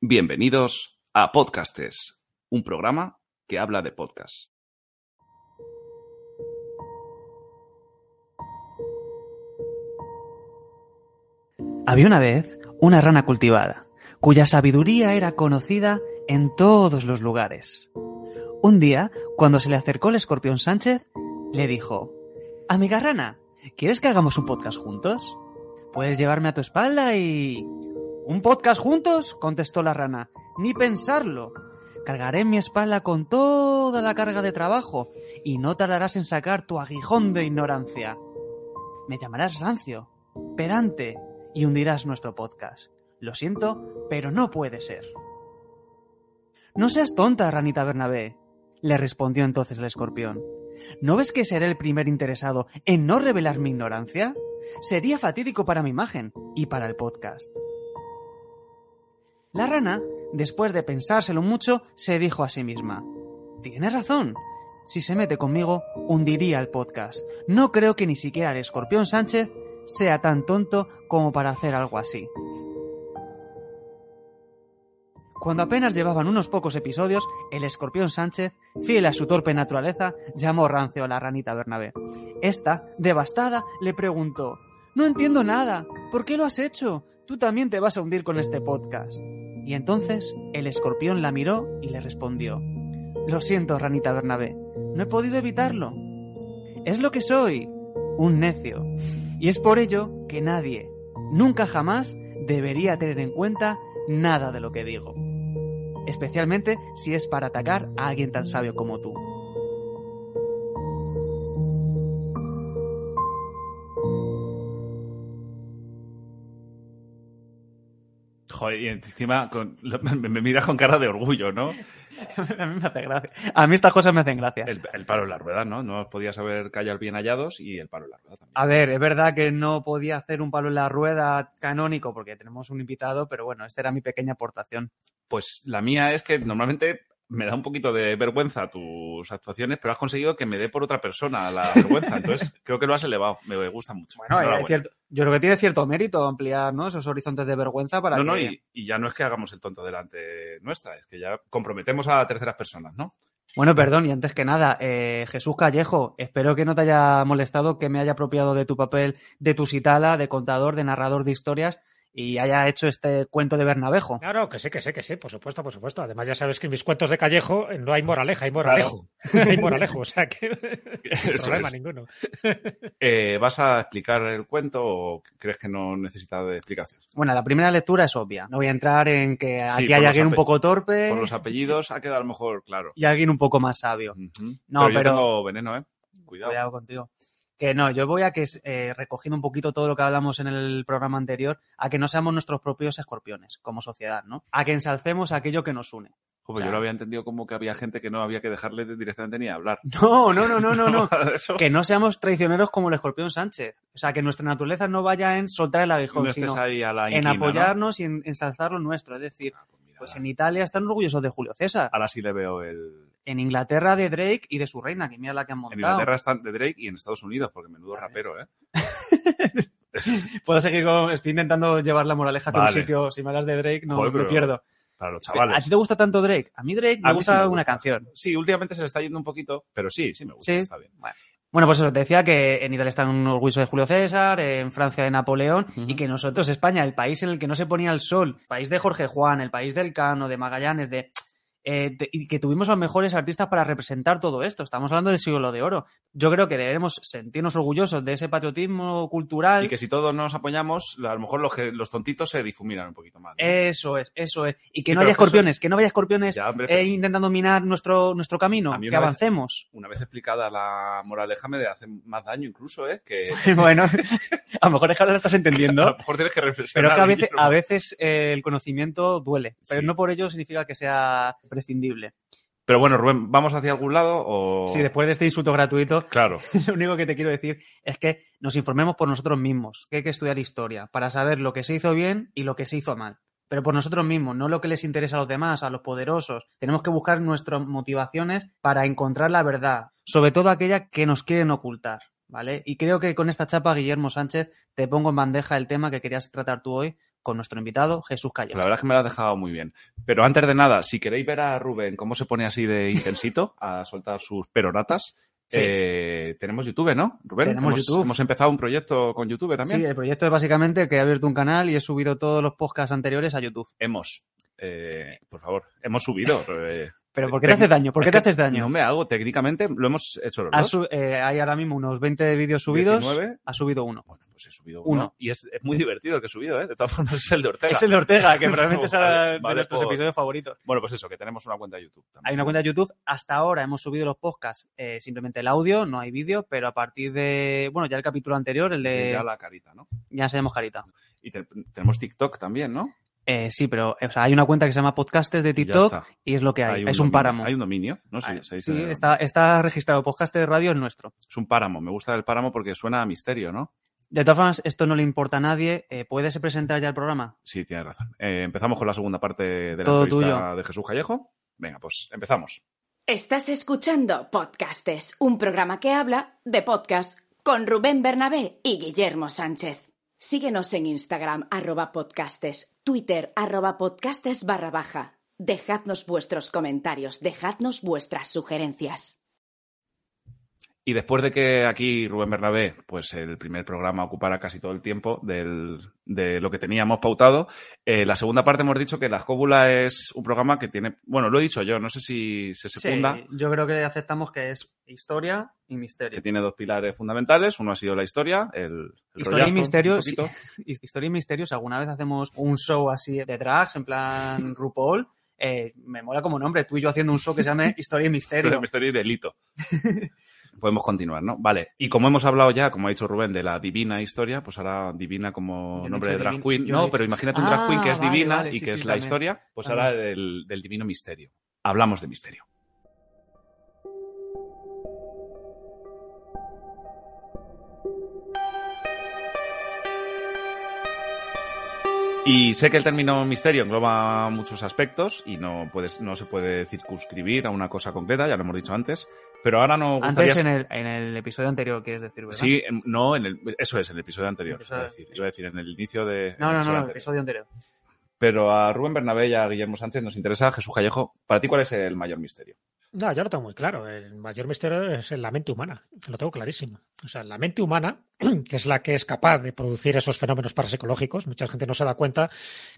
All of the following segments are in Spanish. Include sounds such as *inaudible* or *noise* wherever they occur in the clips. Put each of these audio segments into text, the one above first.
bienvenidos a Podcastes, un programa que habla de podcast. Había una vez una rana cultivada, cuya sabiduría era conocida en todos los lugares. Un día, cuando se le acercó el escorpión Sánchez, le dijo, Amiga rana, ¿quieres que hagamos un podcast juntos? Puedes llevarme a tu espalda y... ¿Un podcast juntos? contestó la rana. Ni pensarlo. Cargaré mi espalda con toda la carga de trabajo y no tardarás en sacar tu aguijón de ignorancia. Me llamarás rancio, pedante y hundirás nuestro podcast. Lo siento, pero no puede ser. No seas tonta, ranita Bernabé, le respondió entonces el escorpión. ¿No ves que seré el primer interesado en no revelar mi ignorancia? Sería fatídico para mi imagen y para el podcast. La rana, después de pensárselo mucho, se dijo a sí misma, Tienes razón. Si se mete conmigo, hundiría el podcast. No creo que ni siquiera el escorpión Sánchez sea tan tonto como para hacer algo así. Cuando apenas llevaban unos pocos episodios, el escorpión Sánchez, fiel a su torpe naturaleza, llamó rancio a la ranita Bernabé. Esta, devastada, le preguntó, No entiendo nada, ¿por qué lo has hecho? Tú también te vas a hundir con este podcast. Y entonces el escorpión la miró y le respondió, Lo siento, ranita Bernabé, no he podido evitarlo. Es lo que soy, un necio. Y es por ello que nadie, nunca jamás, debería tener en cuenta nada de lo que digo. Especialmente si es para atacar a alguien tan sabio como tú. Joder, y encima con- *laughs* me, me miras con cara de orgullo, ¿no? *laughs* a mí me hace gracia. A mí estas cosas me hacen gracia. El, el palo en la rueda, ¿no? No podías haber callado bien hallados y el palo en la rueda también. A ver, es verdad que no podía hacer un palo en la rueda canónico porque tenemos un invitado, pero bueno, esta era mi pequeña aportación. Pues la mía es que normalmente me da un poquito de vergüenza tus actuaciones, pero has conseguido que me dé por otra persona la *laughs* vergüenza. Entonces, creo que lo has elevado. Me gusta mucho. Bueno, Enhorabuena. cierto- yo creo que tiene cierto mérito ampliar ¿no? esos horizontes de vergüenza para No, que... no, y, y ya no es que hagamos el tonto delante nuestra, es que ya comprometemos a terceras personas, ¿no? Bueno, perdón, y antes que nada, eh, Jesús Callejo, espero que no te haya molestado que me haya apropiado de tu papel de tusitala, de contador, de narrador de historias y haya hecho este cuento de Bernabejo. Claro, que sí, que sí, que sí, por supuesto, por supuesto. Además, ya sabes que en mis cuentos de Callejo eh, no hay moraleja, hay moralejo. *laughs* hay moralejo, o sea que *laughs* Eso problema es. ninguno. Eh, ¿Vas a explicar el cuento o crees que no necesita de explicación? Bueno, la primera lectura es obvia. No voy a entrar en que aquí hay alguien un poco torpe Por los apellidos ha quedado a lo mejor claro. y alguien un poco más sabio. No, yo pero- tengo veneno, ¿eh? Cuidado. Cuidado contigo. Que no, yo voy a que, eh, recogiendo un poquito todo lo que hablamos en el programa anterior, a que no seamos nuestros propios escorpiones como sociedad, ¿no? A que ensalcemos aquello que nos une. Joder, yo Claro. lo había entendido como que había gente que no había que dejarle directamente ni hablar. *laughs* No, no, no, no, no, no. *laughs* Que no seamos traicioneros como el escorpión Sánchez. O sea, que nuestra naturaleza no vaya en soltar el No aguijón, estés sino ahí a la en inquina, ¿no? apoyarnos y en ensalzar lo nuestro. Es decir, Ah, pues pues en Italia están orgullosos de Julio César. Ahora sí le veo el... En Inglaterra de Drake y de su reina, que mira la que han En montado. Inglaterra están de Drake y en Estados Unidos, porque menudo rapero, ¿eh? *laughs* Puedo seguir con... Estoy intentando llevar la moraleja Vale. un sitio. Si me hablas de Drake, no Joder, me pierdo. Para los ¿A chavales. ti te gusta tanto Drake? A mí Drake me A sí gusta una canción. Sí, últimamente se le está yendo un poquito, pero sí, sí me gusta, Sí. está bien. Bueno, pues eso, te decía que en Italia están orgullosos de Julio César, en Francia de Napoleón, y que nosotros, España, el país en el que no se ponía el sol, el país de Jorge Juan, el país del Cano, de Magallanes, de eh, te- y que tuvimos a los mejores artistas para representar todo esto. Estamos hablando del siglo de oro. Yo creo que debemos sentirnos orgullosos de ese patriotismo cultural. Y que si todos nos apoyamos, a lo mejor los, que- los tontitos se difuminan un poquito más. ¿no? Eso es, eso es. Y que Sí, no pero haya escorpiones, que no vaya escorpiones Ya, hombre, eh, pero intentando minar nuestro, nuestro camino, A que vez- avancemos. una vez explicada la moraleja me hace más daño incluso, ¿eh? Que *laughs* bueno, *laughs* a lo mejor es que ahora lo estás *laughs* a entendiendo. lo mejor tienes que Pero reflexionar. es que a veces, a veces eh, el conocimiento duele, pero Sí. no por ello significa que sea Pero bueno, Rubén, ¿vamos hacia algún lado o...? Si después de este insulto gratuito, Claro. *laughs* lo único que te quiero decir es que nos informemos por nosotros mismos, que hay que estudiar historia para saber lo que se hizo bien y lo que se hizo mal. Pero por nosotros mismos, no lo que les interesa a los demás, a los poderosos. Tenemos que buscar nuestras motivaciones para encontrar la verdad, sobre todo aquella que nos quieren ocultar, ¿vale? Y creo que con esta chapa, Guillermo Sánchez, te pongo en bandeja el tema que querías tratar tú hoy con nuestro invitado, Jesús Callejo. La verdad es que me lo has dejado muy bien. Pero antes de nada, si queréis ver a Rubén cómo se pone así de intensito *laughs* a soltar sus peroratas, Sí. eh, tenemos YouTube, ¿no? Rubén, Tenemos hemos, YouTube. hemos empezado un proyecto con YouTube también. Sí, el proyecto es básicamente que he abierto un canal y he subido todos los podcasts anteriores a YouTube. Hemos, eh, por favor, hemos subido. eh, *laughs* Pero ¿por qué te haces daño? ¿Por qué te haces daño? No me hago, técnicamente lo hemos hecho los dos. su- eh, hay ahora mismo unos 20 vídeos subidos. 19. Ha subido uno. Bueno, pues he subido uno. Uno. Y es, es muy divertido el que he subido, ¿eh? De todas formas *laughs* es el de Ortega. Es el de Ortega, que *laughs* probablemente será Vale, de vale, nuestros por- episodios favoritos. Bueno, pues eso, que tenemos una cuenta de YouTube también. Hay una cuenta de YouTube. Hasta ahora hemos subido los podcasts, eh, simplemente el audio, no hay vídeo, pero a partir de, bueno, ya el capítulo anterior, el Sí, de... ya la carita, ¿no? Ya enseñamos carita. Y te- tenemos TikTok también, ¿no? Eh, sí, pero o sea, hay una cuenta que se llama Podcasters de TikTok y es lo que hay. es dominio- un páramo. Hay un dominio, ¿no? Sí, Ah, se sí, está, está registrado. Podcast de radio es nuestro. Es un páramo. Me gusta el páramo porque suena a misterio, ¿no? De todas formas, esto no le importa a nadie. Eh, ¿Puedes presentar ya el programa? Sí, tienes razón. Eh, empezamos con la segunda parte de la Todo entrevista tuyo. de Jesús Callejo. Venga, pues empezamos. Estás escuchando Podcastes, un programa que habla de podcast con Rubén Bernabé y Guillermo Sánchez. Síguenos en Instagram, arroba podcastes, Twitter, arroba podcastes barra baja. Dejadnos vuestros comentarios, dejadnos vuestras sugerencias. Y después de que aquí Rubén Bernabé, pues el primer programa ocupara casi todo el tiempo del- de lo que teníamos pautado, eh, la segunda parte hemos dicho que La Escóbula es un programa que tiene, bueno, lo he dicho yo, no sé si se secunda, Sí, yo creo que aceptamos que es historia y que misterio. tiene dos pilares fundamentales. Uno ha sido la historia, el, el Historia y misterio, sí. *laughs* Historia y misterio, si alguna vez hacemos un show así de drags, en plan *laughs* RuPaul, eh, me mola como nombre, tú y yo haciendo un show que se llame *laughs* Historia y Misterio. misterio y delito. Podemos continuar, ¿no? Vale. Y como hemos hablado ya, como ha dicho Rubén, de la divina historia, pues ahora divina como Yo nombre de drag queen. no he pero imagínate un drag queen que Ah, es vale, divina vale, y sí, que sí, es la también. historia, pues Ah. ahora del, del divino misterio. Hablamos de misterio. Y sé que el término misterio engloba muchos aspectos y no, puedes, no se puede circunscribir a una cosa concreta, ya lo hemos dicho antes, pero ahora no gustaría... Antes en el, en el episodio anterior, quieres decir, ¿verdad? Sí, no, en el, eso es, en el episodio anterior. Iba, a decir, iba a decir, en el inicio de. No, no, no, el episodio anterior. Pero a Rubén Bernabé y a Guillermo Sánchez nos interesa, Jesús Callejo, ¿para ti cuál es el mayor misterio? No, yo lo tengo muy claro. El mayor misterio es en la mente humana. Lo tengo clarísimo. O sea, la mente humana, *clears throat* que es la que es capaz de producir esos fenómenos parapsicológicos, mucha gente no se da cuenta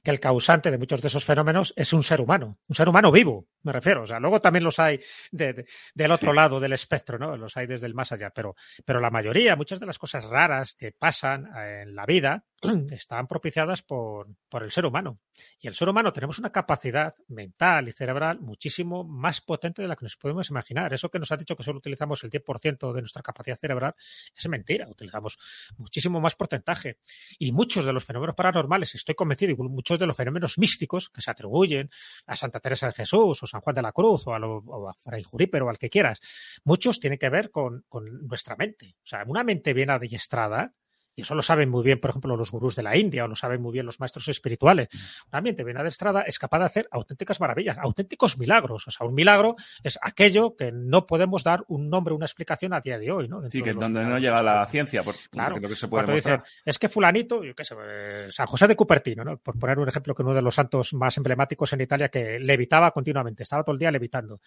que el causante de muchos de esos fenómenos es un ser humano. Un ser humano vivo, me refiero. O sea, luego también los hay de- de- del otro Sí. lado del espectro, ¿no? Los hay desde el más allá. Pero, pero la mayoría, muchas de las cosas raras que pasan eh, en la vida, *clears throat* están propiciadas por, por el ser humano. Y el ser humano tenemos una capacidad mental y cerebral muchísimo más potente de la que podemos imaginar. Eso que nos ha dicho que solo utilizamos el 10% de nuestra capacidad cerebral es mentira. Utilizamos muchísimo más porcentaje. Y muchos de los fenómenos paranormales, estoy convencido, y muchos de los fenómenos místicos que se atribuyen a Santa Teresa de Jesús o San Juan de la Cruz o a, lo- o a Fray Jurípero o al que quieras, muchos tienen que ver con, con nuestra mente. O sea, una mente bien adiestrada y eso lo saben muy bien, por ejemplo, los gurús de la India o lo saben muy bien los maestros espirituales. Una mente bien adestrada es capaz de hacer auténticas maravillas, auténticos milagros. O sea, un milagro es aquello que no podemos dar un nombre, una explicación a día de hoy, ¿no? Sí, que donde no llega la ciencia, por, Claro, lo que se puede dicen, es que fulanito, yo qué sé, eh, San José de Cupertino, ¿no? Por poner un ejemplo que uno de los santos más emblemáticos en Italia que levitaba continuamente, estaba todo el día levitando.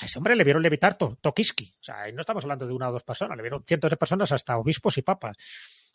A ese hombre le vieron levitar to Tokiski. O sea, y no estamos hablando de una o dos personas, le vieron cientos de personas hasta obispos y papas.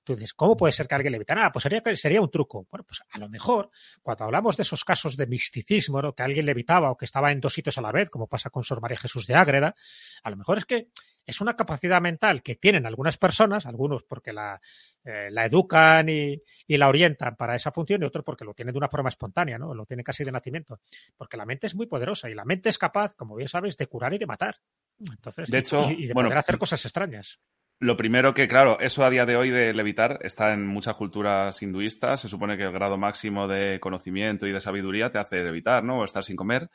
Tú dices, ¿cómo puede ser que alguien levitara? Ah, pues sería, sería un truco. Bueno, pues a lo mejor, cuando hablamos de esos casos de misticismo, ¿no? que alguien levitaba o que estaba en dos sitios a la vez, como pasa con Sor María Jesús de Ágreda, a lo mejor es que es una capacidad mental que tienen algunas personas, algunos porque la, eh, la educan y, y, la orientan para esa función y otros porque lo tienen de una forma espontánea, ¿no? Lo tienen casi de nacimiento. Porque la mente es muy poderosa y la mente es capaz, como bien sabes, de curar y de matar. Entonces, de hecho, y, y de bueno, poder hacer cosas extrañas. Lo primero que, claro, eso a día de hoy de levitar está en muchas culturas hinduistas. Se supone que el grado máximo de conocimiento y de sabiduría te hace levitar, ¿no? O estar sin comer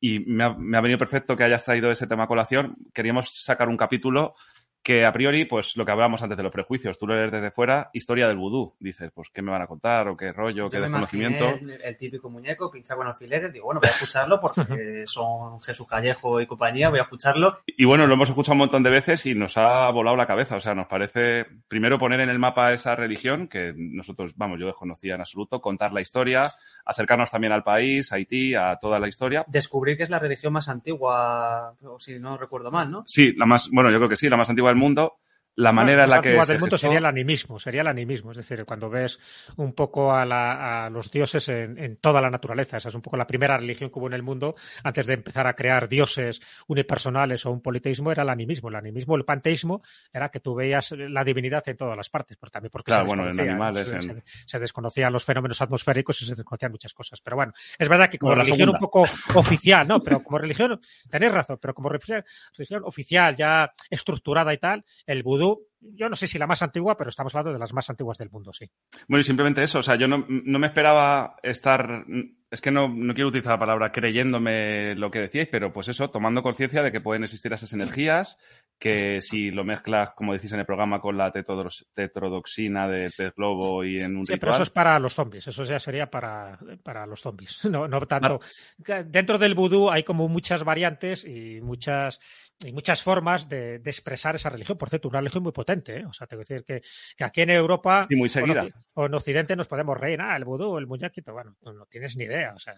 y me ha, me ha, venido perfecto que hayas traído ese tema a colación. Queríamos sacar un capítulo que a priori, pues lo que hablábamos antes de los prejuicios, tú lo lees desde fuera, historia del vudú. Dices, pues, ¿qué me van a contar? ¿O qué rollo? Yo ¿Qué desconocimiento? El, el, típico muñeco pinchado con alfileres. Digo, bueno, voy a escucharlo porque *laughs* son Jesús Callejo y compañía, voy a escucharlo. Y bueno, lo hemos escuchado un montón de veces y nos ha volado la cabeza. O sea, nos parece, primero, poner en el mapa esa religión que nosotros, vamos, yo desconocía en absoluto, contar la historia, acercarnos también al país, a Haití, a toda la historia. Descubrir que es la religión más antigua, si no recuerdo mal, ¿no? Sí, la más, bueno, yo creo que sí, la más antigua del mundo. La manera en la que. del mundo sería el animismo, sería el animismo. Es decir, cuando ves un poco a, la, a los dioses en, en, toda la naturaleza. Esa es un poco la primera religión que hubo en el mundo antes de empezar a crear dioses unipersonales o un politeísmo, era el animismo. El animismo, el panteísmo, era que tú veías la divinidad en todas las partes, pero también porque claro, se, bueno, en animales, se, en... Se, se, desconocían los fenómenos atmosféricos y se desconocían muchas cosas. Pero bueno, es verdad que como bueno, religión un poco oficial, ¿no? Pero como religión, tenéis razón, pero como religión, religión oficial, ya estructurada y tal, el vudú と yo no sé si la más antigua, pero estamos hablando de las más antiguas del mundo, sí. Bueno, y simplemente eso, o sea, yo no, no me esperaba estar, es que no, no, quiero utilizar la palabra creyéndome lo que decíais, pero pues eso, tomando conciencia de que pueden existir esas energías, que si lo mezclas, como decís en el programa, con la tetrodoxina de pez globo y en un sí, ritual... pero eso es para los zombies, eso ya sería para, para los zombies, *laughs* no, no tanto... Ah. Dentro del vudú hay como muchas variantes y muchas y muchas formas de, de, expresar esa religión. Por cierto, una religión muy potente. ¿Eh? O sea, tengo que decir que, que, aquí en Europa sí, muy seguida. O, en Occidente nos podemos reír. Ah, el vudú, el muñequito. Bueno, no, no, tienes ni idea. O sea,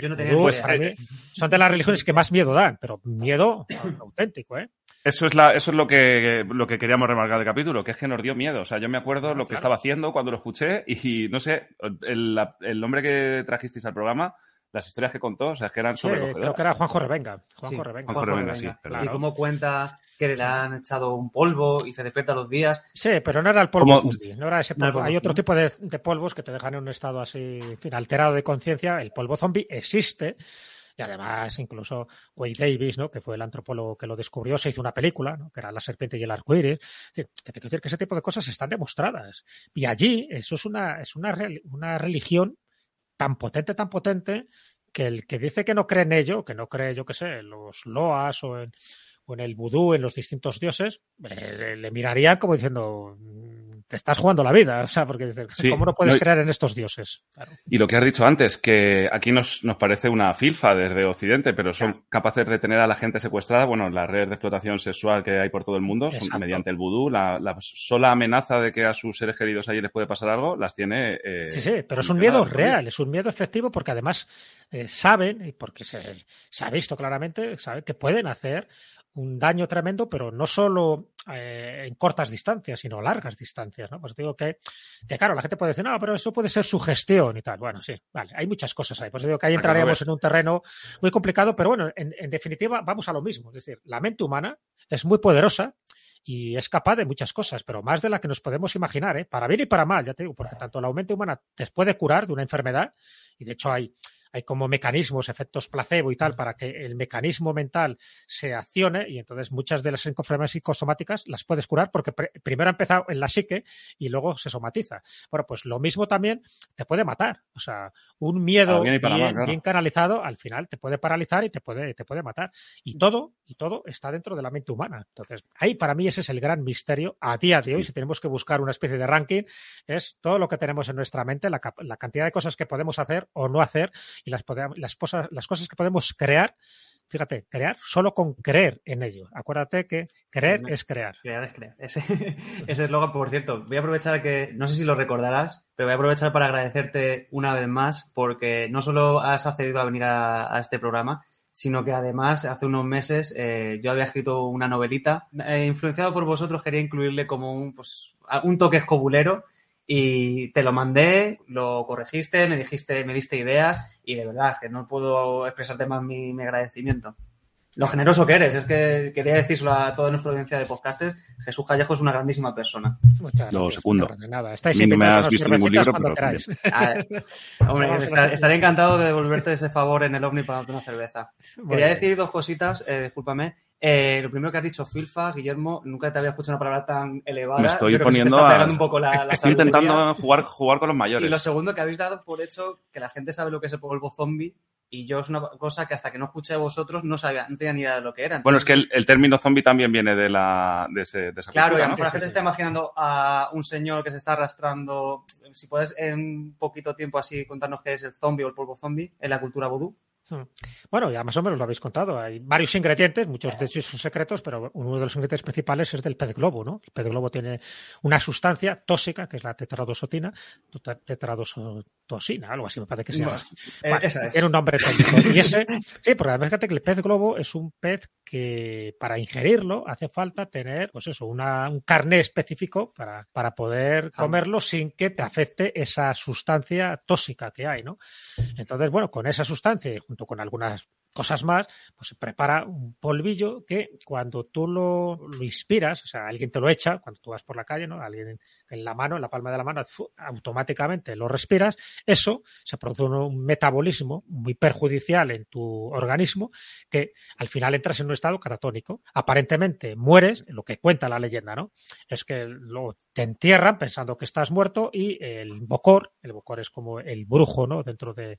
yo no tenía vudú, ni idea. Mí, son de las religiones que más miedo dan, pero miedo auténtico, ¿eh? Eso es, la, eso es lo que, lo que queríamos remarcar del capítulo, que es que nos dio miedo. O sea, yo me acuerdo lo que claro. estaba haciendo cuando lo escuché y, no sé, el, el nombre que trajisteis al programa las historias que contó, o sea, que eran sobre sí, Creo que era Juanjo Revenga. Juanjo sí, Revenga. Juanjo Revenga, sí. Claro. Sí, como cuenta que le han echado un polvo y se despierta los días. Sí, pero no era el polvo zombie, no era ese polvo. No Hay otro tipo de, de, polvos que te dejan en un estado así, en fin, alterado de conciencia. El polvo zombie existe. Y además, incluso Wade Davis, ¿no? que fue el antropólogo que lo descubrió, se hizo una película, ¿no? que era La serpiente y el arcoíris. Que te quiero decir que ese tipo de cosas están demostradas. Y allí, eso es una, es una, una religión tan potente, tan potente, que el que dice que no cree en ello, que no cree, yo qué sé, en los loas o en, o en el vudú, en los distintos dioses, eh, le mirarían como diciendo, te estás jugando la vida, *laughs* o sea, porque sí, ¿cómo no puedes no, creer en estos dioses? Claro. Y lo que has dicho antes, que aquí nos, nos parece una filfa desde Occidente, pero son claro. capaces de tener a la gente secuestrada, bueno, las redes de explotación sexual que hay por todo el mundo, son mediante el vudú, la, la, sola amenaza de que a sus seres queridos allí les puede pasar algo, las tiene... Eh, sí, sí, pero es un miedo real, es un miedo efectivo porque además eh, saben, y porque se, se ha visto claramente, saben que pueden hacer un daño tremendo, pero no solo eh, en cortas distancias, sino a largas distancias, ¿no? Pues digo que, que, claro, la gente puede decir, no, pero eso puede ser sugestión y tal. Bueno, sí, vale, hay muchas cosas ahí. Pues digo que ahí entraríamos en un terreno muy complicado, pero bueno, en, en definitiva vamos a lo mismo. Es decir, la mente humana es muy poderosa y es capaz de muchas cosas, pero más de la que nos podemos imaginar, ¿eh? para bien y para mal, ya te digo, porque tanto la mente humana te puede curar de una enfermedad, y de hecho hay, hay como mecanismos, efectos placebo y tal, para que el mecanismo mental se accione y entonces muchas de las enfermedades psicosomáticas las puedes curar porque pr primero ha empezado en la psique y luego se somatiza. Bueno, pues lo mismo también te puede matar. O sea, un miedo claro. bien, canalizado al final te puede paralizar y te puede, te puede matar. Y todo, y todo está dentro de la mente humana. Entonces, ahí para mí ese es el gran misterio a día de hoy, si tenemos que buscar una especie de ranking, es todo lo que tenemos en nuestra mente, la, la cantidad de cosas que podemos hacer o no hacer y las, las, cosas, las cosas que podemos crear, fíjate, crear solo con creer en ello. Acuérdate que creer sí, es crear. Crear es crear. *laughs* Ese, ese eslogan, por cierto, voy a aprovechar que, no sé si lo recordarás, pero voy a aprovechar para agradecerte una vez más porque no solo has accedido a venir a, a este programa, sino que además hace unos meses eh, yo había escrito una novelita. Eh, influenciado por vosotros, quería incluirle como un, pues, un toque escobulero y te lo mandé, lo corregiste, me dijiste, me diste ideas y de verdad que no puedo expresarte más mi, mi agradecimiento. Lo generoso que eres, es que quería decírselo a toda nuestra audiencia de podcasters. Jesús Callejo es una grandísima persona. Muchas segundo. nada. Estáis no me has visto ningún libro, pero. Ah, *laughs* hombre, estar- estaré encantado de devolverte ese favor en el OVNI para darte una cerveza. Muy Quería bien. decir dos cositas, eh, discúlpame. Eh, lo primero que has dicho, Filfa, Guillermo, nunca te había escuchado una palabra tan elevada. Me estoy Yo creo que se te poniendo está a- pegando un poco la, la Estoy intentando jugar, jugar con los Y mayores. lo segundo, que habéis dado por hecho que la gente sabe lo que es el polvo zombie y yo es una cosa que hasta que no escuché a vosotros no sabía, no tenía ni idea de lo que era. Bueno, es que el, el término zombie también viene de, la, de, ese, de esa Claro, y cultura, a lo ¿no? mejor la gente se está imaginando a un señor que se está arrastrando. Si puedes en un poquito tiempo así contarnos qué es el zombie o el polvo zombie en la cultura vudú. Hmm. Bueno, ya más o menos lo habéis contado. Hay varios ingredientes, muchos de ellos son secretos, pero uno de los ingredientes principales es del pez globo, ¿no? El pez globo tiene una sustancia tóxica, que es la tetradosotina, tetradosotosina, algo así me parece que se llama. Así. eh, Bueno, esa es. Tiene un nombre técnico. Y ese, *laughs* sí, porque además fíjate que el pez globo es un pez que para ingerirlo hace falta tener, pues eso, una, un carné específico para, para poder comerlo sin que te afecte esa sustancia tóxica que hay, ¿no? Entonces, bueno, con esa sustancia y junto con algunas cosas más, pues prepara un polvillo que cuando tú lo, lo inspiras, o sea, alguien te lo echa, cuando tú vas por la calle, ¿no? Alguien en la mano, en la palma de la mano, automáticamente lo respiras, eso se produce un, un metabolismo muy perjudicial en tu organismo que al final entras en un estado catatónico. Aparentemente mueres, lo que cuenta la leyenda, ¿no? Es que lo, te entierran pensando que estás muerto y el bocor, el bocor es como el brujo, ¿no? Dentro de,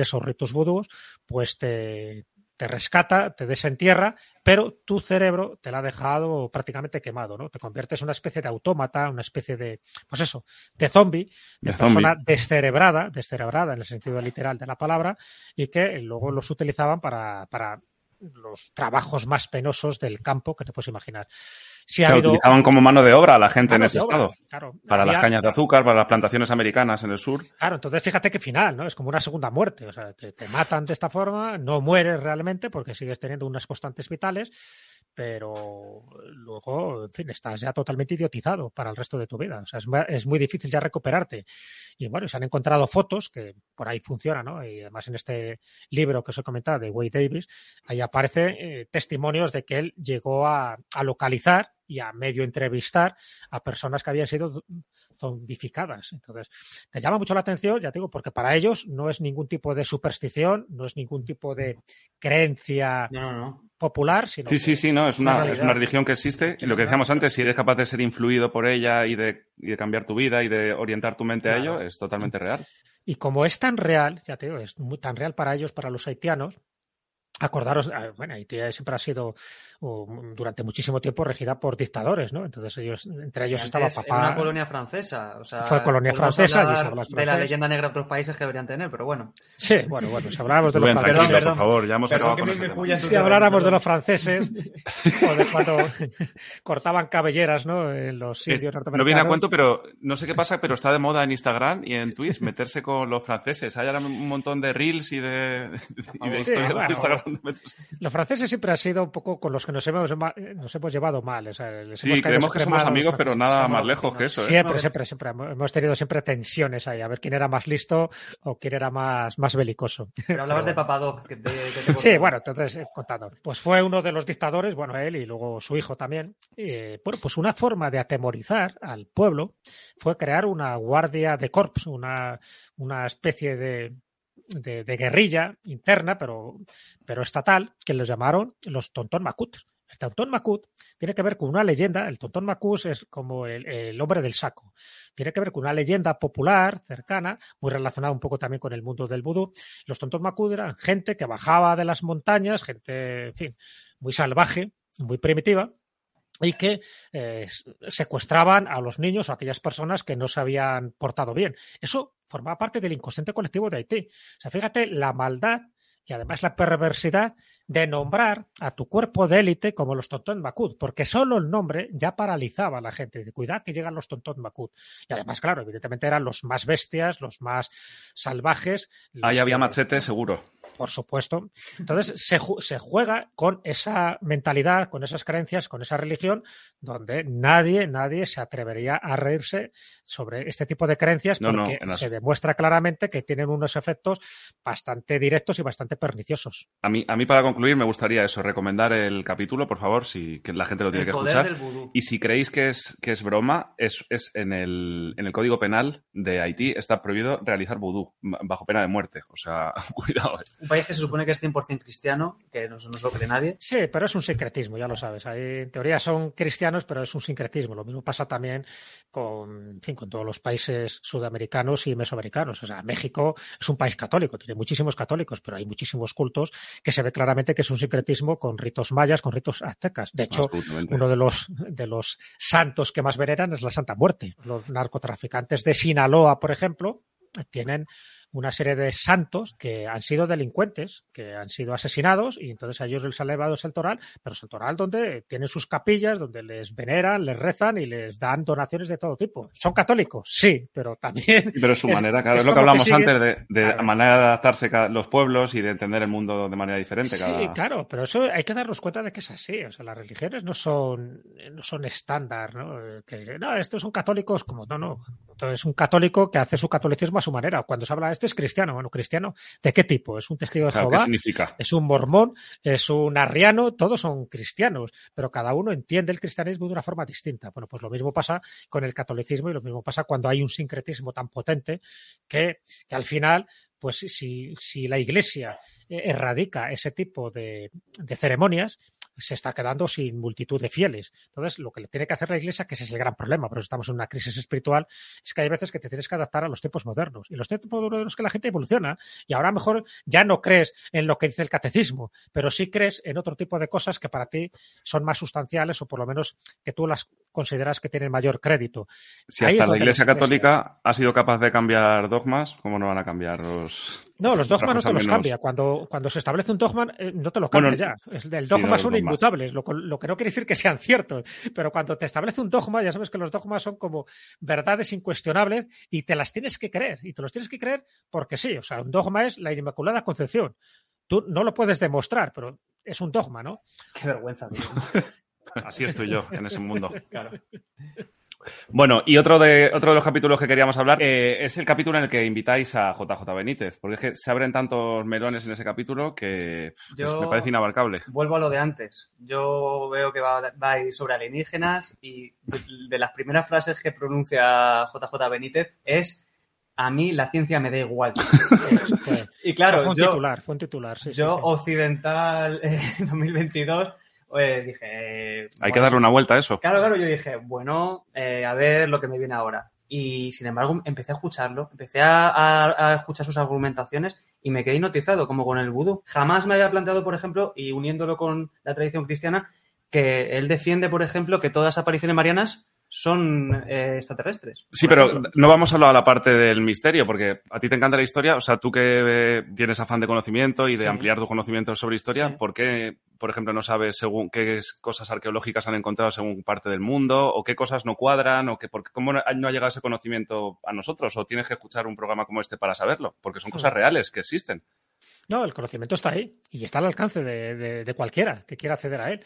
de esos ritos vudús, pues te, te rescata, te desentierra, pero tu cerebro te lo ha dejado prácticamente quemado, ¿no? Te conviertes en una especie de autómata, una especie de, pues eso, de zombie, de, De persona zombie. descerebrada, descerebrada en el sentido literal de la palabra, y que luego los utilizaban para, para los trabajos más penosos del campo que te puedes imaginar. O sea, habido utilizaban como mano de obra a la gente en ese obra, estado. claro. Para las cañas de azúcar, para las plantaciones americanas en el sur. Claro, entonces fíjate que final, ¿no? Es como una segunda muerte. O sea, te, te matan de esta forma, no mueres realmente porque sigues teniendo unas constantes vitales, pero luego, en fin, estás ya totalmente idiotizado para el resto de tu vida. O sea, es, muy difícil ya recuperarte. Y bueno, se han encontrado fotos que por ahí funcionan, ¿no? Y además en este libro que os he comentado de Wade Davis, ahí aparece eh, testimonios de que él llegó a, a localizar y a medio entrevistar a personas que habían sido zombificadas. Entonces, te llama mucho la atención, ya te digo, porque para ellos no es ningún tipo de superstición, no es ningún tipo de creencia No, no, no. popular, sino Sí, sí, sí, no, es una, es una religión que existe. Y lo que decíamos antes, si eres capaz de ser influido por ella y de, y de cambiar tu vida y de orientar tu mente a ello, es totalmente real. Y como es tan real, ya te digo, es muy, tan real para ellos, para los haitianos, acordaros, eh, bueno, Haití siempre ha sido um, durante muchísimo tiempo regida por dictadores, ¿no? Entonces ellos, entre ellos estaba papá. Era una colonia francesa. O sea, Fue colonia francesa, hablar allí se habla De la leyenda negra de otros países que deberían tener, pero bueno. Sí, bueno, bueno, si hablábamos de los franceses. perdón. por favor, ya hemos acabado con me tu si habláramos de los franceses *laughs* o de cuando cortaban cabelleras, ¿no? En los Eh, indios no norteamericanos. viene a cuento, pero no sé qué pasa, pero está de moda en Instagram y en Twitch meterse con los franceses. Hay ahora un montón de reels y de, y de Sí, historias de bueno. Instagram. de. *laughs* Los franceses siempre han sido un poco con los que nos hemos, ma- nos hemos llevado mal. O sea, les Sí, hemos caído creemos que siempre somos amigos, pero nada Somos más lejos que eso. ¿eh? Siempre, siempre, siempre. Hemos tenido siempre tensiones ahí, a ver quién era más listo o quién era más, más belicoso. Pero hablabas de. Papadoc. Que te, que te *laughs* Sí, bueno, entonces, eh, contando. Pues fue uno de los dictadores, bueno, él y luego su hijo también. Eh, bueno, pues una forma de atemorizar al pueblo fue crear una guardia de corps, una, una especie de, de, de guerrilla interna, pero, pero estatal, que los llamaron los Tontón Makut. El Tontón Makut tiene que ver con una leyenda, el Tontón Makut es como el, hombre del saco. Tiene que ver con una leyenda popular, cercana, muy relacionada un poco también con el mundo del vudú. Los Tontón Makut eran gente que bajaba de las montañas, gente, en fin, muy salvaje, muy primitiva, y que eh, secuestraban a los niños o a aquellas personas que no se habían portado bien. Eso formaba parte del inconsciente colectivo de Haití. O sea, fíjate la maldad y además la perversidad de nombrar a tu cuerpo de élite como los Tontón Makut, porque solo el nombre ya paralizaba a la gente. Dice, cuidado que llegan los Tontón Makut. Y además, claro, evidentemente eran los más bestias, los más salvajes. los Ahí había que- machete, seguro. Por supuesto. Entonces se, se, juega con esa mentalidad, con esas creencias, con esa religión, donde nadie, nadie se atrevería a reírse sobre este tipo de creencias porque se demuestra claramente que tienen unos efectos bastante directos y bastante perniciosos. A mí, a mí para concluir, me gustaría eso, recomendar el capítulo, por favor, si que la gente lo tiene que escuchar. Y si creéis que es, que es broma, es, es en, el, en el Código Penal de Haití está prohibido realizar vudú bajo pena de muerte. O sea, *laughs* cuidado. Eh país que se supone que es 100% cristiano, que no, no, se lo cree nadie. Sí, pero es un sincretismo, ya lo sabes. Ahí, en teoría son cristianos, pero es un sincretismo. Lo mismo pasa también con, en fin, con todos los países sudamericanos y mesoamericanos. O sea, México es un país católico, tiene muchísimos católicos, pero hay muchísimos cultos que se ve claramente que es un sincretismo con ritos mayas, con ritos aztecas. De hecho, uno de los, de los santos que más veneran es la Santa Muerte. Los narcotraficantes de Sinaloa, por ejemplo, tienen una serie de santos que han sido delincuentes, que han sido asesinados y entonces a ellos les ha elevado el toral, pero el toral donde tienen sus capillas, donde les veneran, les rezan y les dan donaciones de todo tipo. ¿Son católicos? Sí, pero también... Pero su manera, claro, es, lo que hablamos antes de, de manera de adaptarse los pueblos y de entender el mundo de manera diferente. Sí, claro, pero eso hay que darnos cuenta de que es así. O sea, las religiones no son, no son estándar, ¿no? Que, no, estos son católicos como, no, no. Entonces, un católico que hace su catolicismo a su manera. Cuando se habla de este es cristiano. Bueno, cristiano, ¿de qué tipo? ¿Es un testigo de Jehová? ¿Qué significa? ¿Es un mormón? ¿Es un arriano? Todos son cristianos, pero cada uno entiende el cristianismo de una forma distinta. Bueno, pues lo mismo pasa con el catolicismo y lo mismo pasa cuando hay un sincretismo tan potente que, que al final, pues si, si la iglesia erradica ese tipo de, de ceremonias, se está quedando sin multitud de fieles. Entonces, lo que le tiene que hacer la Iglesia, que ese es el gran problema, pero estamos en una crisis espiritual, es que hay veces que te tienes que adaptar a los tiempos modernos. Y los tiempos modernos que la gente evoluciona. Y ahora mejor ya no crees en lo que dice el catecismo, pero sí crees en otro tipo de cosas que para ti son más sustanciales o por lo menos que tú las consideras que tienen mayor crédito. Si hasta la Iglesia Católica ha sido capaz de cambiar dogmas, ¿cómo no van a cambiar los no, los dogmas no te los cambia. Cuando, cuando se establece un dogma, eh, no te lo cambia ya. El dogma son inmutables, lo, lo, que no quiere decir que sean ciertos. Pero cuando te establece un dogma, ya sabes que los dogmas son como verdades incuestionables y te las tienes que creer. Y te los tienes que creer porque sí. O sea, un dogma es la Inmaculada Concepción. Tú no lo puedes demostrar, pero es un dogma, ¿no? Qué vergüenza. *laughs* Así estoy yo en ese mundo. *laughs* Claro. Bueno, y otro de, otro de los capítulos que queríamos hablar eh, es el capítulo en el que invitáis a JJ Benítez, porque es que se abren tantos melones en ese capítulo que pues, me parece inabarcable. Vuelvo a lo de antes. Yo veo que va, va a ir sobre alienígenas y de, las primeras frases que pronuncia JJ Benítez es a mí la ciencia me da igual. *laughs* y claro, fue un titular, fue un titular, sí, Yo, occidental eh, *laughs* 2022, dije... Hay que darle una vuelta a eso. Claro, claro, yo dije, bueno, eh, a ver lo que me viene ahora. Y sin embargo, empecé a escucharlo, empecé a, escuchar sus argumentaciones y me quedé hipnotizado, como con el vudú. Jamás me había planteado, por ejemplo, y uniéndolo con la tradición cristiana, que él defiende, por ejemplo, que todas las apariciones marianas son eh, extraterrestres. Sí, pero no vamos a a la parte del misterio, porque a ti te encanta la historia, o sea, tú que eh, tienes afán de conocimiento y de ampliar tu conocimiento sobre historia, ¿por qué, por ejemplo, no sabes según qué cosas arqueológicas han encontrado según parte del mundo, o qué cosas no cuadran, o que, por, cómo no ha llegado ese conocimiento a nosotros, o tienes que escuchar un programa como este para saberlo, porque son cosas reales que existen. No, el conocimiento está ahí y está al alcance de cualquiera que quiera acceder a él.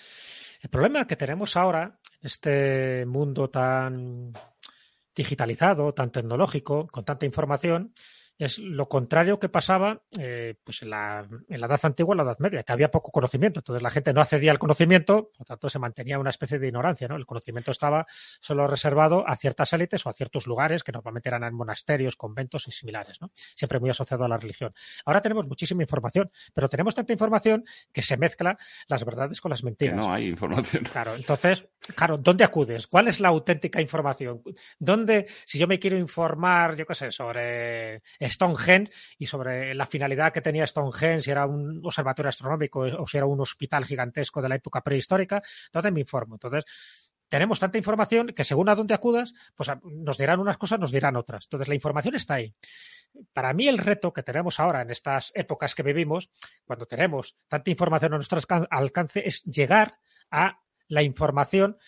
El problema que tenemos ahora, en este mundo tan digitalizado, tan tecnológico, con tanta información, es lo contrario que pasaba eh, pues en la, en, la, edad antigua, en la edad media, que había poco conocimiento. Entonces la gente no accedía al conocimiento, por lo tanto se mantenía una especie de ignorancia. ¿no? El conocimiento estaba solo reservado a ciertas élites o a ciertos lugares que normalmente eran en monasterios, conventos y similares, ¿no? siempre muy asociado a la religión. Ahora tenemos muchísima información, pero tenemos tanta información que se mezcla las verdades con las mentiras. no hay información. Claro, entonces, claro, ¿dónde acudes? ¿Cuál es la auténtica información? ¿Dónde, si yo me quiero informar, yo qué sé, sobre Stonehenge y sobre la finalidad que tenía Stonehenge, si era un observatorio astronómico o si era un hospital gigantesco de la época prehistórica, ¿dónde me informo? Entonces, tenemos tanta información que según a dónde acudas, pues nos dirán unas cosas, nos dirán otras. Entonces, la información está ahí. Para mí, el reto que tenemos ahora en estas épocas que vivimos, cuando tenemos tanta información a nuestro alcance, es llegar a la información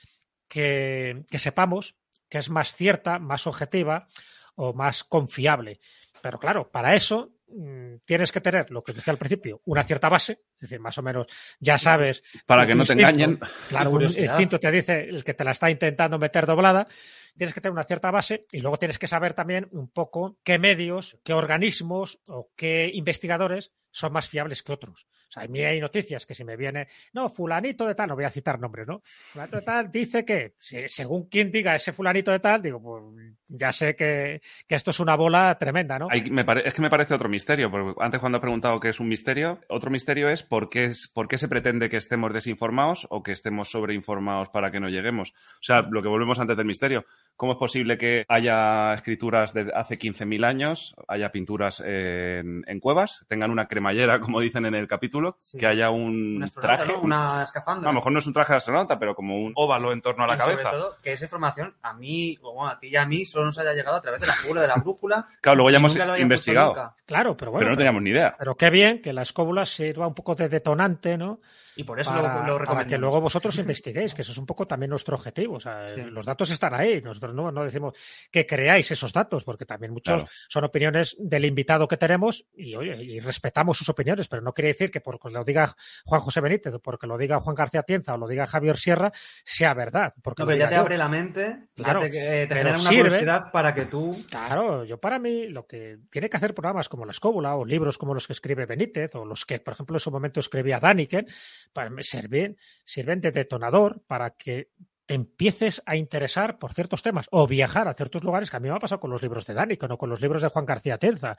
que, que sepamos que es más cierta, más objetiva o más confiable. Pero claro, para eso mm, tienes que tener, lo que decía al principio, una cierta base, es decir, más o menos ya sabes. Para que no te instinto, engañen. Claro, un instinto te dice el que te la está intentando meter doblada. Tienes que tener una cierta base y luego tienes que saber también un poco qué medios, qué organismos o qué investigadores son más fiables que otros. O sea, a mí hay noticias que si me viene, no, fulanito de tal, no voy a citar nombres, ¿no? Fulanito de tal dice que, según quien diga ese fulanito de tal, digo, pues ya sé que, esto es una bola tremenda, ¿no? Es que me parece otro misterio, porque antes cuando he preguntado qué es un misterio, otro misterio es por qué se pretende que estemos desinformados o que estemos sobreinformados para que no lleguemos. O sea, lo que volvemos antes del misterio. ¿Cómo es posible que haya escrituras de hace 15.000 años, haya pinturas en, en cuevas, tengan una cremallera, *laughs* como dicen en el capítulo, Sí. que haya un traje? ¿no? Una escafandra. A lo mejor no es un traje de astronauta, pero como un óvalo en torno a la Y sobre cabeza. todo, que esa información a mí, o bueno, a ti y a mí, solo nos haya llegado a través de la figura de la brújula. *laughs* Claro, luego ya hemos investigado. Claro, pero bueno. pero no teníamos ni idea. pero qué bien que la escóbula sirva un poco de detonante, ¿no? Y por eso para, lo, lo para que luego vosotros investiguéis, que eso es un poco también nuestro objetivo. O sea, Sí. los datos están ahí. Nosotros no, no decimos que creáis esos datos, porque también muchos Claro. son opiniones del invitado que tenemos y, oye, y respetamos sus opiniones, pero no quiere decir que porque lo diga Juan José Benítez o porque lo diga Juan García Tienza o lo diga Javier Sierra sea verdad. Porque No, pero ya te yo. abre la mente, Claro, ya te, eh, te genera una sirve. curiosidad para que tú. Claro, yo para mí lo que tiene que hacer programas como La Escóbula o libros como los que escribe Benítez o los que, por ejemplo, en su momento escribía Daniken, para sirven, sirven de detonador para que te empieces a interesar por ciertos temas o viajar a ciertos lugares que a mí me ha pasado con los libros de Daniken o con los libros de Juan García Tenza.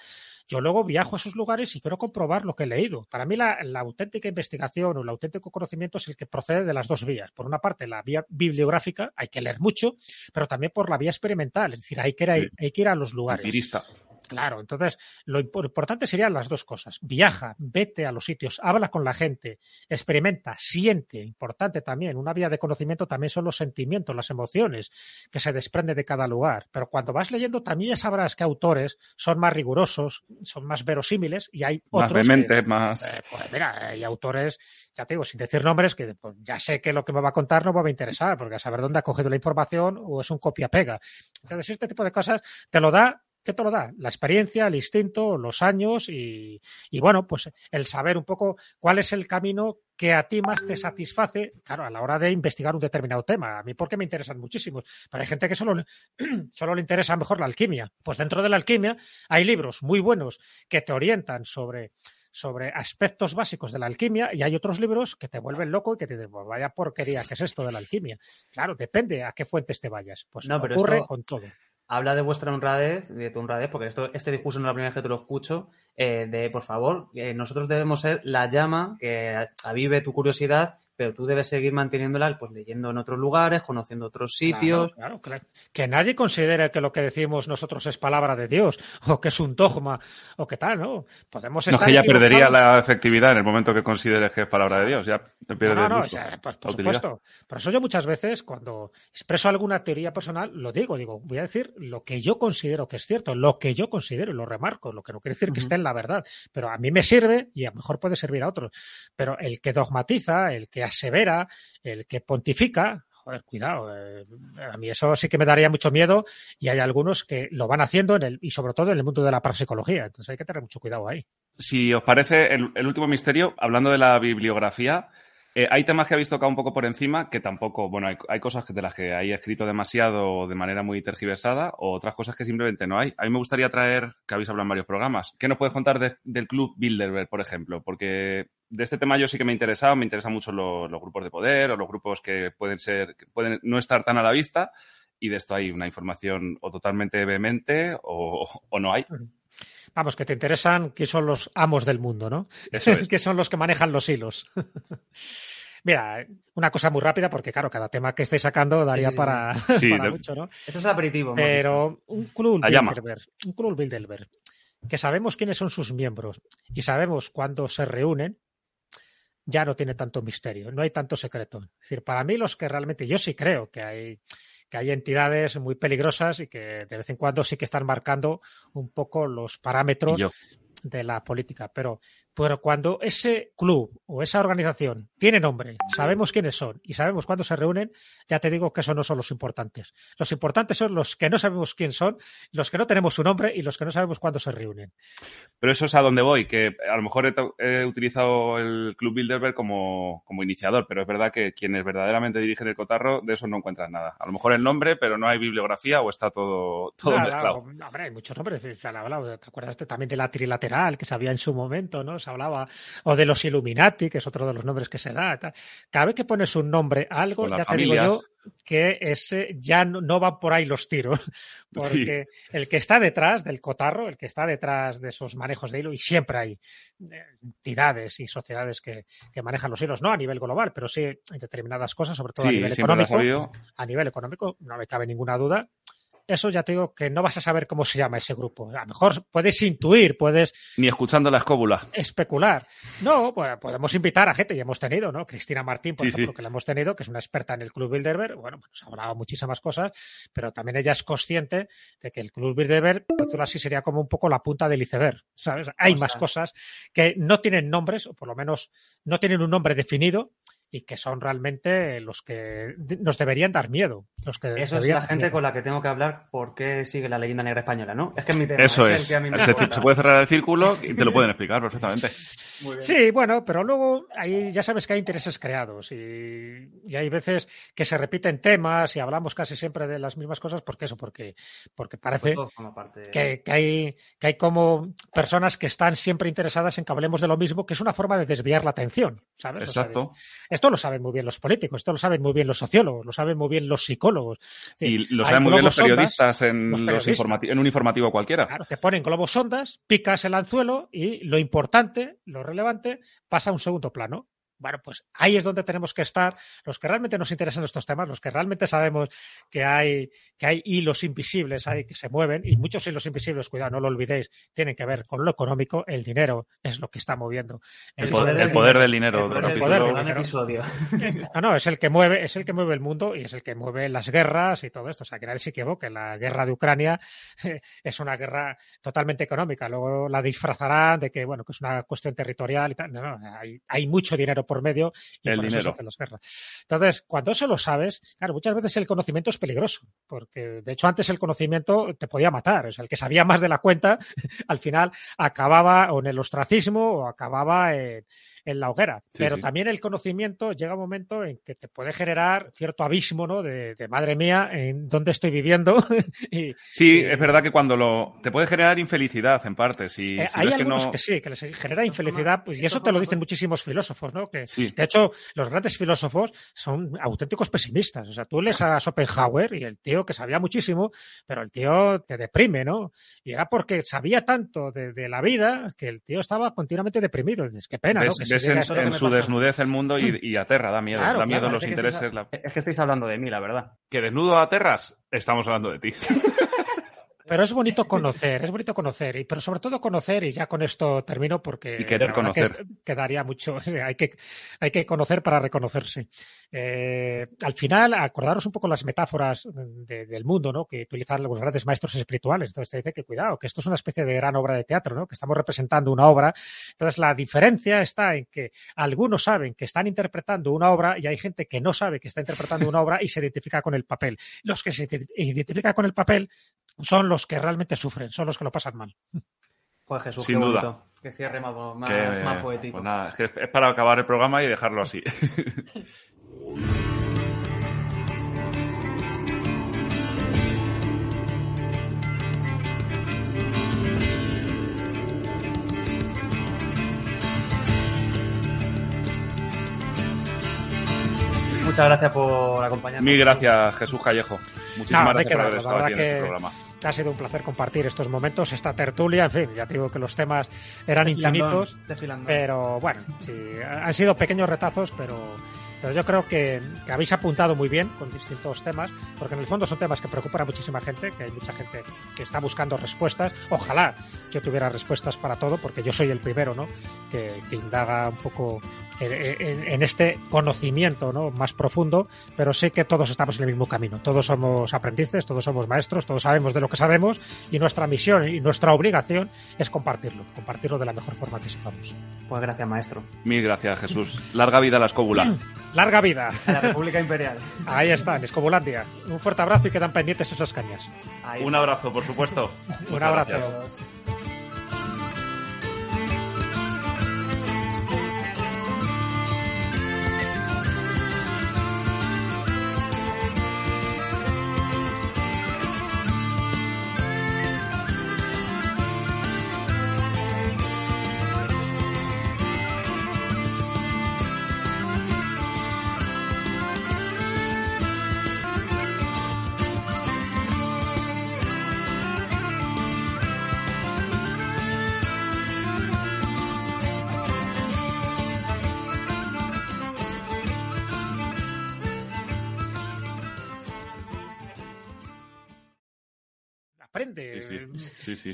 Yo luego viajo a esos lugares y quiero comprobar lo que he leído. Para mí la, la auténtica investigación o el auténtico conocimiento es el que procede de las dos vías. Por una parte, la vía bibliográfica, hay que leer mucho, pero también por la vía experimental, es decir, hay que ir a, Sí. hay que ir a los lugares. Empirista. Claro, entonces lo impo- importante serían las dos cosas. Viaja, vete a los sitios, habla con la gente, experimenta, siente. Importante también, una vía de conocimiento también son los sentimientos, las emociones que se desprende de cada lugar. Pero cuando vas leyendo también ya sabrás que autores son más rigurosos, son más verosímiles y hay Más otros que- vehemente, más... eh, pues mira, hay autores, ya te digo, sin decir nombres, que pues, ya sé que lo que me va a contar no me va a interesar, porque a saber dónde ha cogido la información o es un copia-pega. Entonces, este tipo de cosas te lo da, ¿qué te lo da? La experiencia, el instinto, los años y, y bueno, pues el saber un poco cuál es el camino que a ti más te satisface, claro, a la hora de investigar un determinado tema. A mí porque me interesan muchísimos. Pero hay gente que solo, le- *clears throat* solo le interesa mejor la alquimia. Pues dentro de la alquimia hay libros muy buenos que te orientan sobre sobre aspectos básicos de la alquimia y hay otros libros que te vuelven loco y que te dicen, vaya porquería, ¿qué es esto de la alquimia? Claro, depende a qué fuentes te vayas. Pues No, pero ocurre esto- con todo. Habla de vuestra honradez, de tu honradez, porque esto, este discurso no es la primera vez que te lo escucho. eh, de, por favor, nosotros debemos ser la llama que avive tu curiosidad, pero tú debes seguir manteniéndola, pues leyendo en otros lugares, conociendo otros sitios. Claro, claro, claro. Que nadie considere que lo que decimos nosotros es palabra de Dios o que es un dogma o que tal, ¿no? Podemos No, estar que ya perdería la efectividad en el momento que consideres que es palabra de Dios. Ya te pierde No, no, el no, gusto, o sea, pues, por supuesto. Por eso yo muchas veces, cuando expreso alguna teoría personal, lo digo, digo, voy a decir lo que yo considero que es cierto, lo que yo considero y lo remarco, lo que no quiere decir que esté en la verdad, pero a mí me sirve y a lo mejor puede servir a otros. Pero el que dogmatiza, el que asevera, el que pontifica, joder, cuidado, eh, a mí eso sí que me daría mucho miedo y hay algunos que lo van haciendo en el, y sobre todo en el mundo de la parapsicología, entonces hay que tener mucho cuidado ahí. Si os parece, el, el último misterio, hablando de la bibliografía, eh, hay temas que habéis tocado un poco por encima que tampoco, bueno, hay, hay cosas de las que hay escrito demasiado de manera muy tergiversada o otras cosas que simplemente no hay. A mí me gustaría traer, que habéis hablado en varios programas, ¿qué nos puedes contar de- del club Bilderberg, por ejemplo? Porque de este tema yo sí que me he interesado, me interesan mucho los, los grupos de poder o los grupos que pueden ser, que pueden no estar tan a la vista y de esto hay una información o totalmente vehemente o, o no hay. Vamos, que te interesan quién son los amos del mundo, ¿no? Eso *laughs* es. que son los que manejan los hilos. *laughs* Mira, una cosa muy rápida, porque claro, cada tema que estáis sacando daría sí, sí. para, Sí, *laughs* para de- mucho, ¿no? Esto es aperitivo. ¿no? Pero un llama. Bilderberg, un club Bilderberg, que sabemos quiénes son sus miembros y sabemos cuándo se reúnen, ya no tiene tanto misterio, no hay tanto secreto. Es decir, para mí los que realmente, yo sí creo que hay que hay entidades muy peligrosas y que de vez en cuando sí que están marcando un poco los parámetros de la política. Pero Pero cuando ese club o esa organización tiene nombre, sabemos quiénes son y sabemos cuándo se reúnen, ya te digo que esos no son los importantes. Los importantes son los que no sabemos quién son, los que no tenemos su nombre y los que no sabemos cuándo se reúnen. Pero eso es a donde voy, que a lo mejor he, he utilizado el Club Bilderberg como, como, iniciador, pero es verdad que quienes verdaderamente dirigen el cotarro, de eso no encuentran nada. A lo mejor el nombre, pero no hay bibliografía o está todo, todo Claro, mezclado. Hombre, hay muchos nombres. ¿Te acuerdas también de la trilateral que se había en su momento? ¿no? Se hablaba, o de los Illuminati, que es otro de los nombres que se da. tal. Cada vez que pones un nombre a algo, ya te digo yo que ese ya no, no van por ahí los tiros. *laughs* Porque el que está detrás del cotarro, el que está detrás de esos manejos de hilo, y siempre hay eh, entidades y sociedades que, que manejan los hilos, no a nivel global, pero sí en determinadas cosas, sobre todo a nivel económico a nivel económico, no me cabe ninguna duda. Eso ya te digo que no vas a saber cómo se llama ese grupo. A lo mejor puedes intuir, puedes Ni escuchando la escóbula. especular. No, pues podemos invitar a gente, ya hemos tenido, ¿no? Cristina Martín, por Sí, ejemplo, sí. que la hemos tenido, que es una experta en el Club Bilderberg. Bueno, pues ha hablado muchísimas cosas, pero también ella es consciente de que el Club Bilderberg, por decirlo así, sería como un poco la punta del iceberg, ¿sabes? Hay O más cosas que no tienen nombres, o por lo menos no tienen un nombre definido, y que son realmente los que nos deberían dar miedo. Los que Eso es la gente miedo. con la que tengo que hablar por qué sigue la leyenda negra española, ¿no? Es que es mi tema. Eso el es. que a mí me Se, puede cerrar el círculo y te lo *laughs* pueden explicar perfectamente. Muy bien. Sí, bueno, pero luego ahí ya sabes que hay intereses creados y, y hay veces que se repiten temas y hablamos casi siempre de las mismas cosas. ¿Por qué eso? Porque, porque parece Pues que, que hay, que hay como personas que están siempre interesadas en que hablemos de lo mismo, que es una forma de desviar la atención, ¿sabes? O sea, Exacto. esto lo saben muy bien los políticos, esto lo saben muy bien los sociólogos, lo saben muy bien los psicólogos. Es decir, Y lo saben muy bien los periodistas en, los periodistas. en un informativo cualquiera. Claro, te ponen globos sondas, picas el anzuelo y lo importante, lo relevante, pasa a un segundo plano. Bueno, pues ahí es donde tenemos que estar, los que realmente nos interesan estos temas, los que realmente sabemos que hay, que hay hilos invisibles ahí que se mueven, y muchos hilos invisibles, cuidado, no lo olvidéis, tienen que ver con lo económico, el dinero es lo que está moviendo. El poder, el poder del dinero. El poder del poder del gran dinero. episodio. *laughs* No, no, es el que mueve, es el que mueve el mundo y es el que mueve las guerras y todo esto. O sea, que nadie se equivoque. La guerra de Ucrania *laughs* es una guerra totalmente económica. Luego la disfrazarán de que, bueno, que es una cuestión territorial y tal. No, no, hay, hay mucho dinero por medio y El por eso se dinero. hacen las guerras. Entonces, cuando eso lo sabes, claro, muchas veces el conocimiento es peligroso, porque de hecho antes el conocimiento te podía matar. O sea, el que sabía más de la cuenta, *laughs* al final acababa o en el ostracismo o acababa en, en la hoguera. Sí, Pero sí. también el conocimiento llega un momento en que te puede generar cierto abismo, ¿no? De, de, madre mía, en dónde estoy viviendo. *laughs* y, Sí, y- es verdad que cuando lo. te puede generar infelicidad en parte. Si, eh, si hay ves que algunos no. que sí, que les genera infelicidad, pues, y eso te lo dicen muchísimos filósofos, ¿no? Que, Sí. de hecho, los grandes filósofos son auténticos pesimistas. O sea, tú lees a Schopenhauer y el tío que sabía muchísimo, pero el tío te deprime, ¿no? Y era porque sabía tanto de, de la vida que el tío estaba continuamente deprimido. Dices, qué pena, ves, ¿no? Que llegue en, su pasa. desnudez el mundo y, y aterra, da miedo. Claro, da miedo claro, los Es que intereses. estáis- la- Es que estáis hablando de mí, la verdad. Que desnudo aterras, estamos hablando de ti. *laughs* Pero es bonito conocer, es bonito conocer, y, pero sobre todo conocer, y ya con esto termino porque Y querer que quedaría mucho, *laughs* o sea, hay que, hay que conocer para reconocerse. Eh, al final, acordaros un poco las metáforas de- del mundo, ¿no? Que utilizan los grandes maestros espirituales. Entonces te dice que cuidado, que esto es una especie de gran obra de teatro, ¿no? Que estamos representando una obra. Entonces la diferencia está en que algunos saben que están interpretando una obra y hay gente que no sabe que está interpretando una obra y se identifica con el papel. Los que se identifican con el papel son los que realmente sufren, son los que lo pasan mal. Pues Jesús, Sin qué duda. bonito. Que cierre más, más, Que, más poético. pues nada, es para acabar el programa y dejarlo así. Muchas gracias por acompañarnos. Mil gracias, Jesús Callejo. Muchísimas he gracias por haber estado aquí en este programa. Ha sido un placer compartir estos momentos, esta tertulia, en fin, ya te digo que los temas eran infinitos, pero bueno, sí, han sido pequeños retazos, pero, pero yo creo que, que habéis apuntado muy bien con distintos temas, porque en el fondo son temas que preocupan a muchísima gente, que hay mucha gente que está buscando respuestas. Ojalá yo tuviera respuestas para todo, porque yo soy el primero, ¿no? Que, que indaga un poco en, en, este conocimiento ¿no? más profundo, pero sé que todos estamos en el mismo camino. Todos somos aprendices, todos somos maestros, todos sabemos de lo que sabemos y nuestra misión y nuestra obligación es compartirlo, compartirlo de la mejor forma que sepamos. Pues gracias, maestro. Mil gracias, Jesús. Larga vida a la escóbula. *clears throat* Larga vida. A la República Imperial. Ahí está, en Escobulandia. Un fuerte abrazo y quedan pendientes esas cañas. Ahí Un abrazo, por supuesto. Un abrazo. Gracias.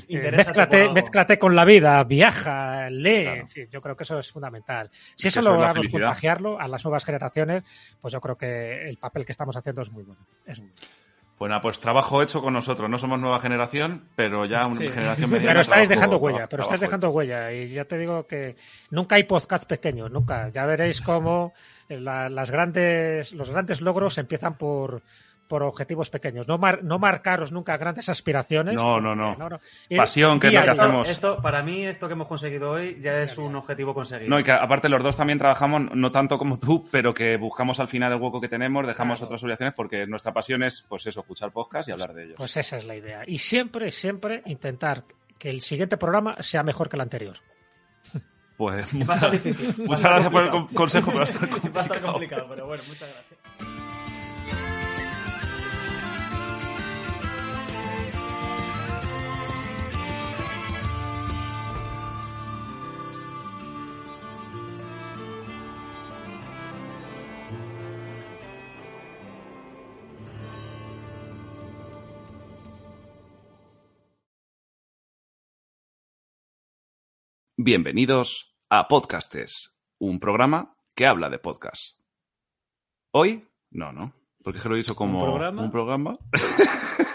Sí, sí, sí. Eh, mézclate, mézclate, con la vida, viaja, lee. Claro. En fin, yo creo que eso es fundamental. Si eso, eso logramos contagiarlo a las nuevas generaciones, pues yo creo que el papel que estamos haciendo es muy bueno. Es muy bueno. Bueno, pues trabajo hecho con nosotros. No somos nueva generación, pero ya una sí. generación *laughs* mediana. Pero estáis trabajo, dejando huella, pero estáis dejando huella. Y ya te digo que nunca hay podcast pequeños, nunca. Ya veréis cómo la, las grandes, los grandes logros empiezan por, por objetivos pequeños. No, mar, no marcaros nunca grandes aspiraciones. No, no, no. no, no. Pasión, que es lo que esto, hacemos. Esto, para mí, esto que hemos conseguido hoy ya es un objetivo conseguido. No, y que aparte los dos también trabajamos, no tanto como tú, pero que buscamos al final el hueco que tenemos, dejamos claro. otras obligaciones porque nuestra pasión es, pues eso, escuchar podcast y hablar de ellos. Pues esa es la idea. Y siempre, siempre intentar que el siguiente programa sea mejor que el anterior. Pues *laughs* muchas, muchas gracias por el consejo, pero está complicado. Va a estar complicado, pero bueno, muchas gracias. Bienvenidos a Podcastes, un programa que habla de podcast. Hoy, no, no, porque lo he dicho como ¿Un programa? ¿Un programa? *laughs*